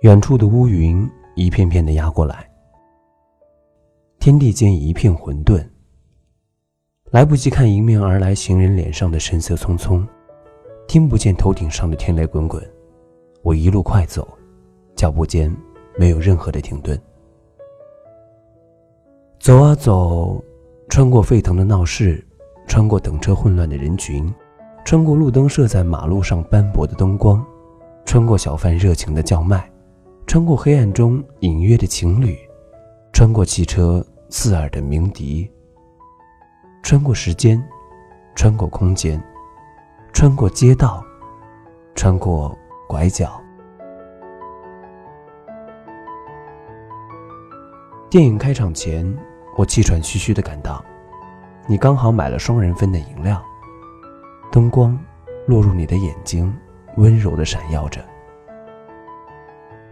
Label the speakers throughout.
Speaker 1: 远处的乌云一片片的压过来，天地间一片混沌。来不及看迎面而来行人脸上的神色匆匆，听不见头顶上的天雷滚滚，我一路快走，脚步间没有任何的停顿。走啊走，穿过沸腾的闹市，穿过等车混乱的人群，穿过路灯射在马路上斑驳的灯光，穿过小贩热情的叫卖，穿过黑暗中隐约的情侣，穿过汽车刺耳的鸣笛，穿过时间，穿过空间，穿过街道，穿过拐角。电影开场前。我气喘吁吁的赶到，你刚好买了双人份的饮料。灯光落入你的眼睛，温柔的闪耀着。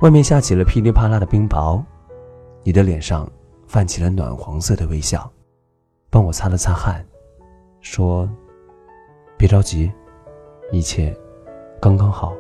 Speaker 1: 外面下起了噼里啪啦的冰雹，你的脸上泛起了暖黄色的微笑，帮我擦了擦汗，说：“别着急，一切刚刚好。”